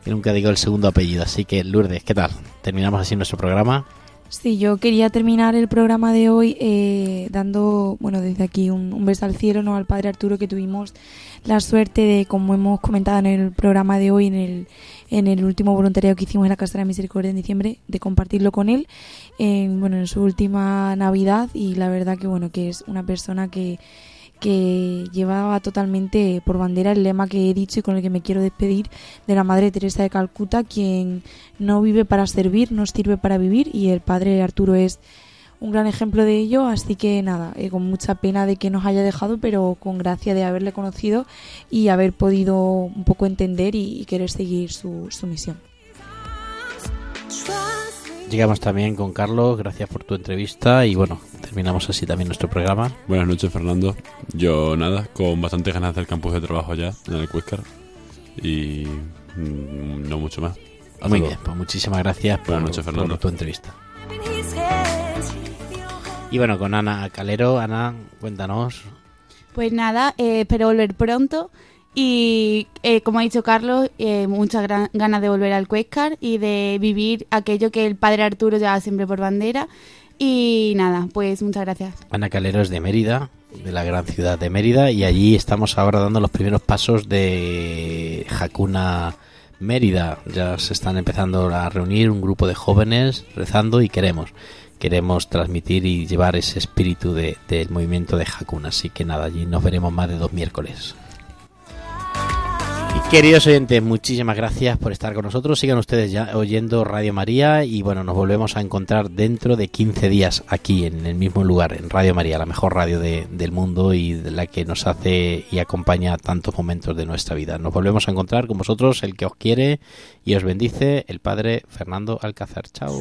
que nunca digo el segundo apellido. Así que Lourdes, ¿qué tal? Terminamos así nuestro programa. Sí, yo quería terminar el programa de hoy eh, dando, bueno, desde aquí un, beso al cielo, ¿no? Al Padre Arturo que tuvimos la suerte de, como hemos comentado en el programa de hoy, en el, en el último voluntariado que hicimos en la Casa de la Misericordia en diciembre, de compartirlo con él, en, bueno, en su última Navidad y la verdad que, bueno, que es una persona que, que llevaba totalmente por bandera el lema que he dicho y con el que me quiero despedir de la Madre Teresa de Calcuta, quien no vive para servir, nos sirve para vivir y el Padre Arturo es un gran ejemplo de ello, así que nada, eh, con mucha pena de que nos haya dejado, pero con gracia de haberle conocido y haber podido un poco entender y, querer seguir su, su misión. Llegamos también con Carlos, gracias por tu entrevista y bueno, terminamos así también nuestro programa. Buenas noches, Fernando. Yo, nada, con bastante ganas de hacer campus de trabajo ya en el Cuescar. Y mm, no mucho más. Hasta Muy luego. bien, pues muchísimas gracias por, Buenas noches, por tu entrevista. Y bueno, con Ana Calero, Ana, cuéntanos. Pues nada, eh, espero volver pronto. Y eh, como ha dicho Carlos, eh, muchas ganas de volver al Cuescar y de vivir aquello que el padre Arturo lleva siempre por bandera. Y nada, pues muchas gracias. Ana Calero es de Mérida, de la gran ciudad de Mérida, y allí estamos ahora dando los primeros pasos de Hakuna Mérida. Ya se están empezando a reunir un grupo de jóvenes rezando y queremos, queremos transmitir y llevar ese espíritu de- del movimiento de Hakuna. Así que nada, allí nos veremos más de dos miércoles. Queridos oyentes, muchísimas gracias por estar con nosotros. Sigan ustedes ya oyendo Radio María y bueno, nos volvemos a encontrar dentro de 15 días aquí en el mismo lugar, en Radio María, la mejor radio de- del mundo y de la que nos hace y acompaña tantos momentos de nuestra vida. Nos volvemos a encontrar con vosotros, el que os quiere y os bendice, el Padre Fernando Alcázar. Chao.